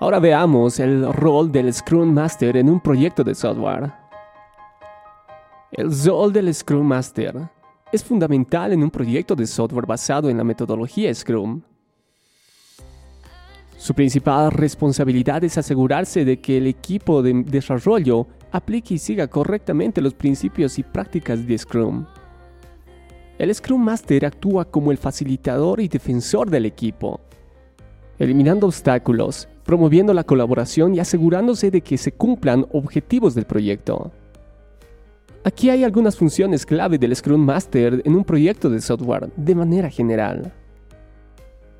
Ahora veamos el rol del Scrum Master en un proyecto de software. El rol del Scrum Master es fundamental en un proyecto de software basado en la metodología Scrum. Su principal responsabilidad es asegurarse de que el equipo de desarrollo aplique y siga correctamente los principios y prácticas de Scrum. El Scrum Master actúa como el facilitador y defensor del equipo, eliminando obstáculos, promoviendo la colaboración y asegurándose de que se cumplan objetivos del proyecto. Aquí hay algunas funciones clave del Scrum Master en un proyecto de software de manera general.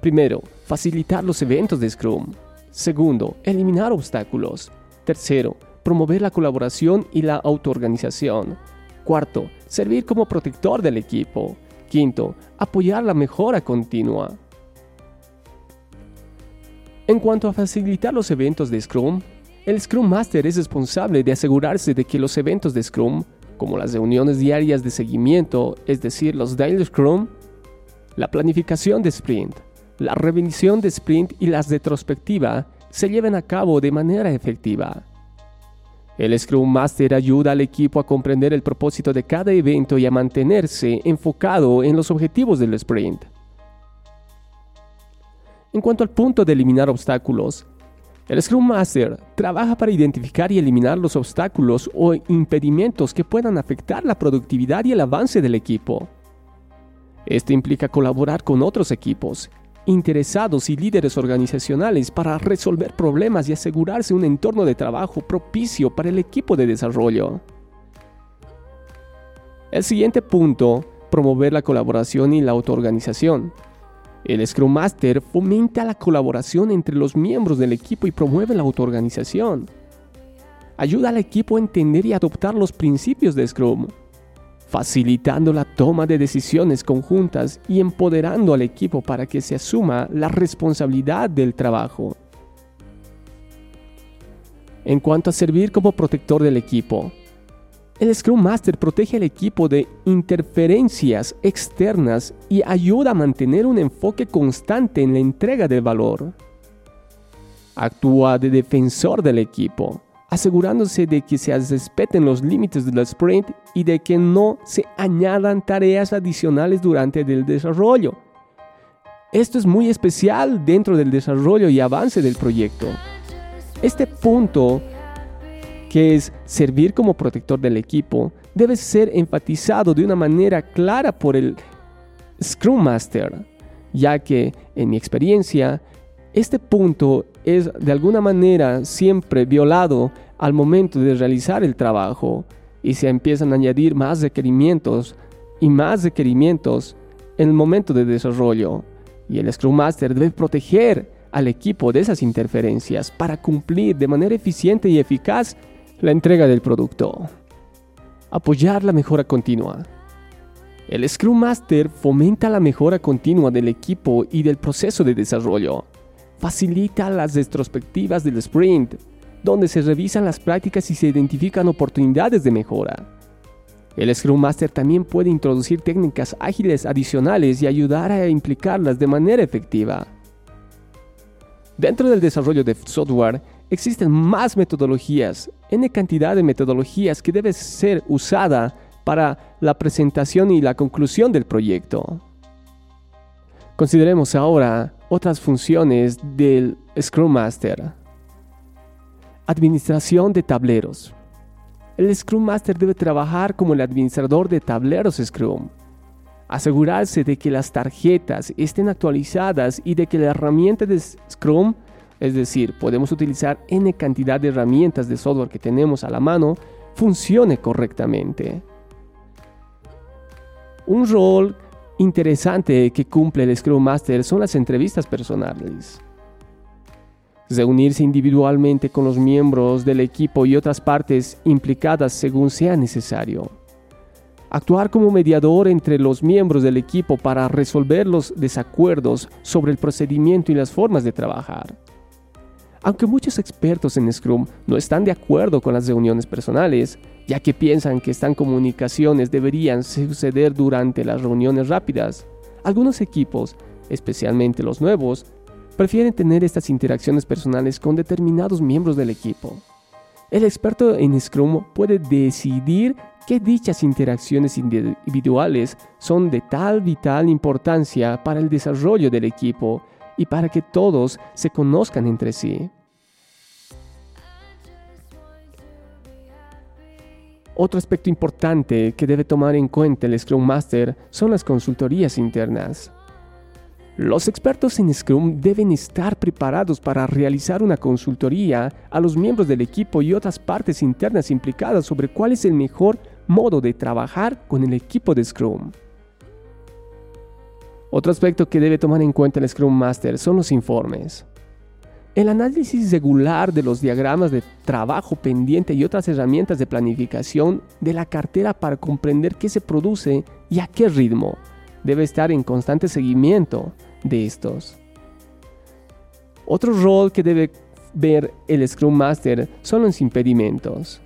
Primero, facilitar los eventos de Scrum. Segundo, eliminar obstáculos. Tercero, promover la colaboración y la autoorganización. Cuarto, servir como protector del equipo. Quinto, apoyar la mejora continua. En cuanto a facilitar los eventos de Scrum, el Scrum Master es responsable de asegurarse de que los eventos de Scrum, como las reuniones diarias de seguimiento, es decir, los Daily Scrum, la planificación de sprint, la revisión de sprint y las retrospectiva, se lleven a cabo de manera efectiva. El Scrum Master ayuda al equipo a comprender el propósito de cada evento y a mantenerse enfocado en los objetivos del sprint. En cuanto al punto de eliminar obstáculos, el Scrum Master trabaja para identificar y eliminar los obstáculos o impedimentos que puedan afectar la productividad y el avance del equipo. Esto implica colaborar con otros equipos, interesados y líderes organizacionales para resolver problemas y asegurarse un entorno de trabajo propicio para el equipo de desarrollo. El siguiente punto, promover la colaboración y la autoorganización. El Scrum Master fomenta la colaboración entre los miembros del equipo y promueve la autoorganización. Ayuda al equipo a entender y adoptar los principios de Scrum, facilitando la toma de decisiones conjuntas y empoderando al equipo para que se asuma la responsabilidad del trabajo. En cuanto a servir como protector del equipo, el Scrum Master protege al equipo de interferencias externas y ayuda a mantener un enfoque constante en la entrega del valor. Actúa de defensor del equipo, asegurándose de que se respeten los límites del sprint y de que no se añadan tareas adicionales durante el desarrollo. Esto es muy especial dentro del desarrollo y avance del proyecto. Este punto que es servir como protector del equipo, debe ser enfatizado de una manera clara por el Scrum Master, ya que, en mi experiencia, este punto es de alguna manera siempre violado al momento de realizar el trabajo y se empiezan a añadir más requerimientos y más requerimientos en el momento de desarrollo. Y el Scrum Master debe proteger al equipo de esas interferencias para cumplir de manera eficiente y eficaz la entrega del producto. Apoyar la mejora continua. El Scrum Master fomenta la mejora continua del equipo y del proceso de desarrollo. Facilita las retrospectivas del sprint, donde se revisan las prácticas y se identifican oportunidades de mejora. El Scrum Master también puede introducir técnicas ágiles adicionales y ayudar a implicarlas de manera efectiva. Dentro del desarrollo de software, existen más metodologías, n cantidad de metodologías que deben ser usada para la presentación y la conclusión del proyecto. Consideremos ahora otras funciones del Scrum Master. Administración de tableros. El Scrum Master debe trabajar como el administrador de tableros Scrum. Asegurarse de que las tarjetas estén actualizadas y de que la herramienta de Scrum es decir, podemos utilizar n cantidad de herramientas de software que tenemos a la mano, funcione correctamente. Un rol interesante que cumple el Scrum Master son las entrevistas personales. Reunirse individualmente con los miembros del equipo y otras partes implicadas según sea necesario. Actuar como mediador entre los miembros del equipo para resolver los desacuerdos sobre el procedimiento y las formas de trabajar aunque muchos expertos en Scrum no están de acuerdo con las reuniones personales, ya que piensan que estas comunicaciones deberían suceder durante las reuniones rápidas, algunos equipos, especialmente los nuevos, prefieren tener estas interacciones personales con determinados miembros del equipo. El experto en Scrum puede decidir que dichas interacciones individuales son de tal vital importancia para el desarrollo del equipo y para que todos se conozcan entre sí. Otro aspecto importante que debe tomar en cuenta el Scrum Master son las consultorías internas. Los expertos en Scrum deben estar preparados para realizar una consultoría a los miembros del equipo y otras partes internas implicadas sobre cuál es el mejor modo de trabajar con el equipo de Scrum. Otro aspecto que debe tomar en cuenta el Scrum Master son los informes. El análisis regular de los diagramas de trabajo pendiente y otras herramientas de planificación de la cartera para comprender qué se produce y a qué ritmo debe estar en constante seguimiento de estos. Otro rol que debe ver el Scrum Master son los impedimentos.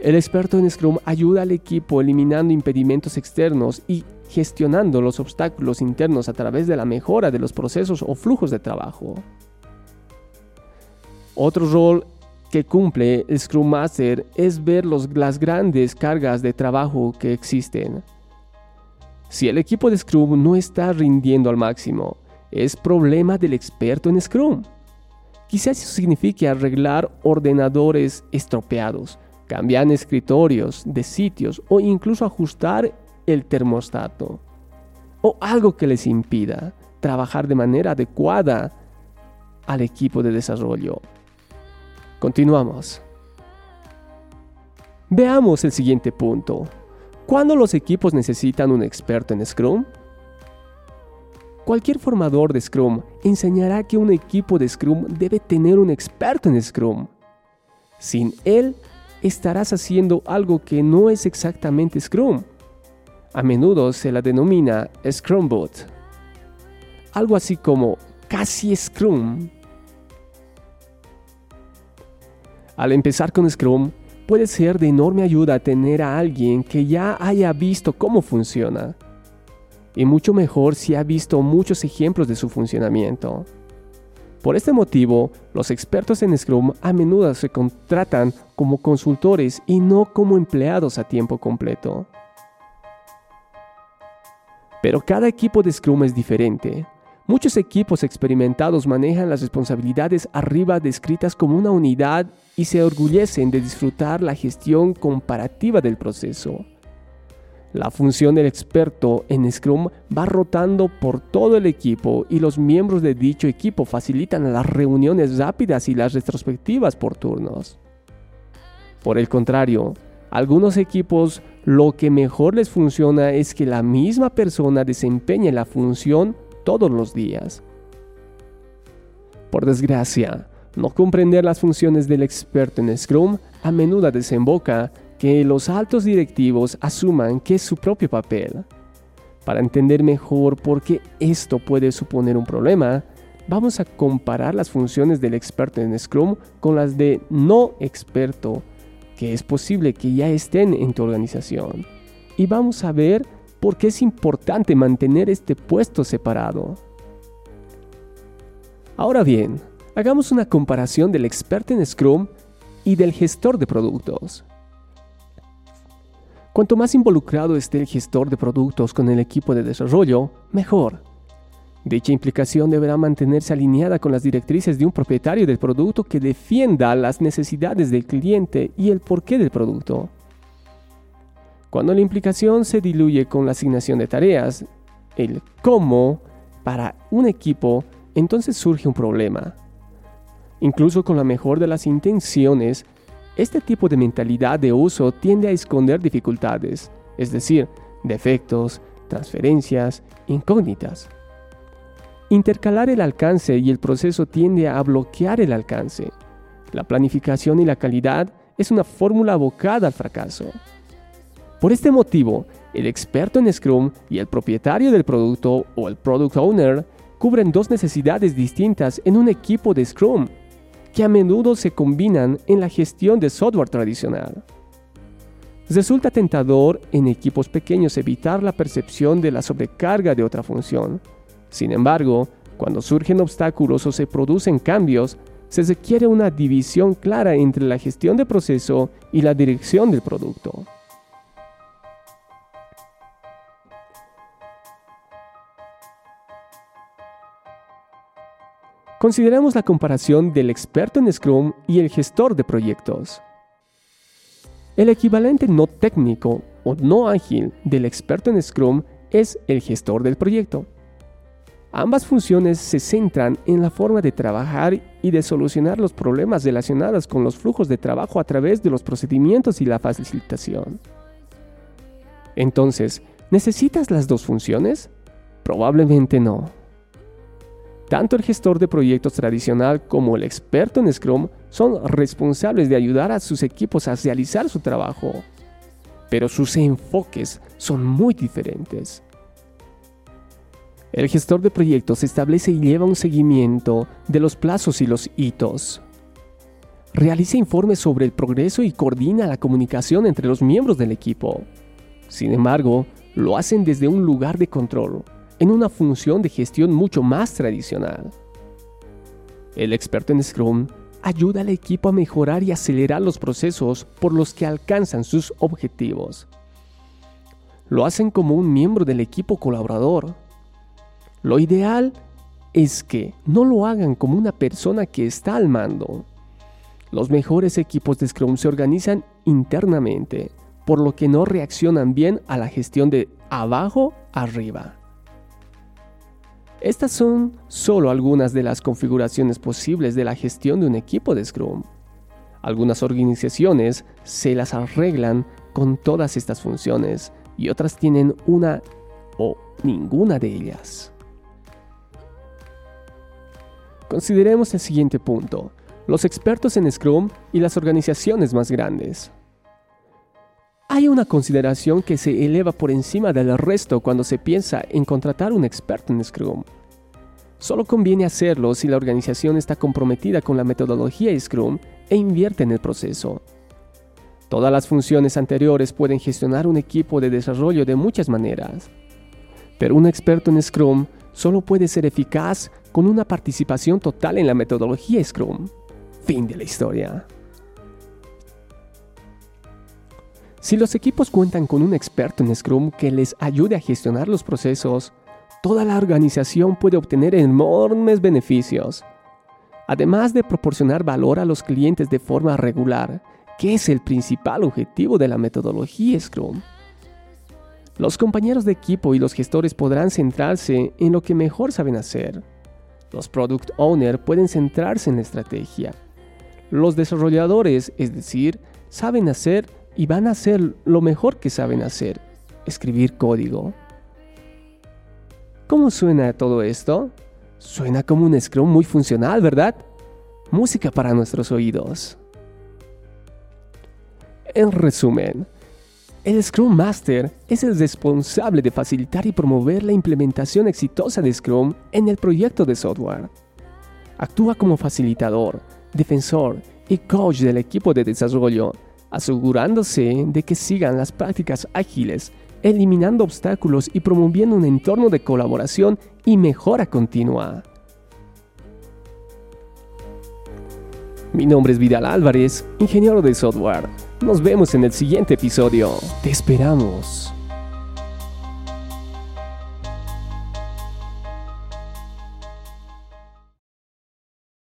El experto en Scrum ayuda al equipo eliminando impedimentos externos y gestionando los obstáculos internos a través de la mejora de los procesos o flujos de trabajo. Otro rol que cumple el Scrum Master es ver las grandes cargas de trabajo que existen. Si el equipo de Scrum no está rindiendo al máximo, es problema del experto en Scrum. Quizás eso signifique arreglar ordenadores estropeados, cambiar escritorios de sitios o incluso ajustar el termostato. O algo que les impida trabajar de manera adecuada al equipo de desarrollo. Continuamos. Veamos el siguiente punto. ¿Cuándo los equipos necesitan un experto en Scrum? Cualquier formador de Scrum enseñará que un equipo de Scrum debe tener un experto en Scrum. Sin él, estarás haciendo algo que no es exactamente Scrum. A menudo se la denomina Scrumbot. Algo así como casi Scrum Al empezar con Scrum, puede ser de enorme ayuda tener a alguien que ya haya visto cómo funciona. Y mucho mejor si ha visto muchos ejemplos de su funcionamiento. Por este motivo, los expertos en Scrum a menudo se contratan como consultores y no como empleados a tiempo completo. Pero cada equipo de Scrum es diferente. Muchos equipos experimentados manejan las responsabilidades arriba descritas como una unidad y se orgullecen de disfrutar la gestión comparativa del proceso. La función del experto en Scrum va rotando por todo el equipo y los miembros de dicho equipo facilitan las reuniones rápidas y las retrospectivas por turnos. Por el contrario, algunos equipos lo que mejor les funciona es que la misma persona desempeñe la función todos los días. Por desgracia, no comprender las funciones del experto en Scrum a menudo desemboca que los altos directivos asuman que es su propio papel. Para entender mejor por qué esto puede suponer un problema, vamos a comparar las funciones del experto en Scrum con las de no experto, que es posible que ya estén en tu organización. Y vamos a ver porque es importante mantener este puesto separado. Ahora bien, hagamos una comparación del experto en Scrum y del gestor de productos. Cuanto más involucrado esté el gestor de productos con el equipo de desarrollo, mejor. Dicha implicación deberá mantenerse alineada con las directrices de un propietario del producto que defienda las necesidades del cliente y el porqué del producto. Cuando la implicación se diluye con la asignación de tareas, el cómo para un equipo, entonces surge un problema. Incluso con la mejor de las intenciones, este tipo de mentalidad de uso tiende a esconder dificultades, es decir, defectos, transferencias, incógnitas. Intercalar el alcance y el proceso tiende a bloquear el alcance. La planificación y la calidad es una fórmula abocada al fracaso. Por este motivo, el experto en Scrum y el propietario del producto o el product owner cubren dos necesidades distintas en un equipo de Scrum, que a menudo se combinan en la gestión de software tradicional. Resulta tentador en equipos pequeños evitar la percepción de la sobrecarga de otra función. Sin embargo, Cuando surgen obstáculos o se producen cambios, se requiere una división clara entre la gestión de proceso y la dirección del producto. Consideremos la comparación del experto en Scrum y el gestor de proyectos. El equivalente no técnico o no ágil del experto en Scrum es el gestor del proyecto. Ambas funciones se centran en la forma de trabajar y de solucionar los problemas relacionados con los flujos de trabajo a través de los procedimientos y la facilitación. Entonces, ¿necesitas las dos funciones? Probablemente no. Tanto el gestor de proyectos tradicional como el experto en Scrum son responsables de ayudar a sus equipos a realizar su trabajo, pero sus enfoques son muy diferentes. El gestor de proyectos establece y lleva un seguimiento de los plazos y los hitos. Realiza informes sobre el progreso y coordina la comunicación entre los miembros del equipo. Sin embargo, lo hacen desde un lugar de control, en una función de gestión mucho más tradicional. El experto en Scrum ayuda al equipo a mejorar y acelerar los procesos por los que alcanzan sus objetivos. Lo hacen como un miembro del equipo colaborador. Lo ideal es que no lo hagan como una persona que está al mando. Los mejores equipos de Scrum se organizan internamente, por lo que no reaccionan bien a la gestión de abajo arriba. Estas son solo algunas de las configuraciones posibles de la gestión de un equipo de Scrum. Algunas organizaciones se las arreglan con todas estas funciones y otras tienen una o ninguna de ellas. Consideremos el siguiente punto, los expertos en Scrum y las organizaciones más grandes. Hay una consideración que se eleva por encima del resto cuando se piensa en contratar un experto en Scrum. Solo conviene hacerlo si la organización está comprometida con la metodología Scrum e invierte en el proceso. Todas las funciones anteriores pueden gestionar un equipo de desarrollo de muchas maneras, pero un experto en Scrum solo puede ser eficaz con una participación total en la metodología Scrum. Fin de la historia. Si los equipos cuentan con un experto en Scrum que les ayude a gestionar los procesos, toda la organización puede obtener enormes beneficios. Además de proporcionar valor a los clientes de forma regular, que es el principal objetivo de la metodología Scrum. Los compañeros de equipo y los gestores podrán centrarse en lo que mejor saben hacer. Los product owners pueden centrarse en la estrategia. Los desarrolladores, es decir, saben hacer y van a hacer lo mejor que saben hacer, escribir código. ¿Cómo suena todo esto? Suena como un Scrum muy funcional, ¿verdad? Música para nuestros oídos. En resumen, el Scrum Master es el responsable de facilitar y promover la implementación exitosa de Scrum en el proyecto de software. Actúa como facilitador, defensor y coach del equipo de desarrollo asegurándose de que sigan las prácticas ágiles, eliminando obstáculos y promoviendo un entorno de colaboración y mejora continua. Mi nombre es Vidal Álvarez, ingeniero de software. Nos vemos en el siguiente episodio. Te esperamos.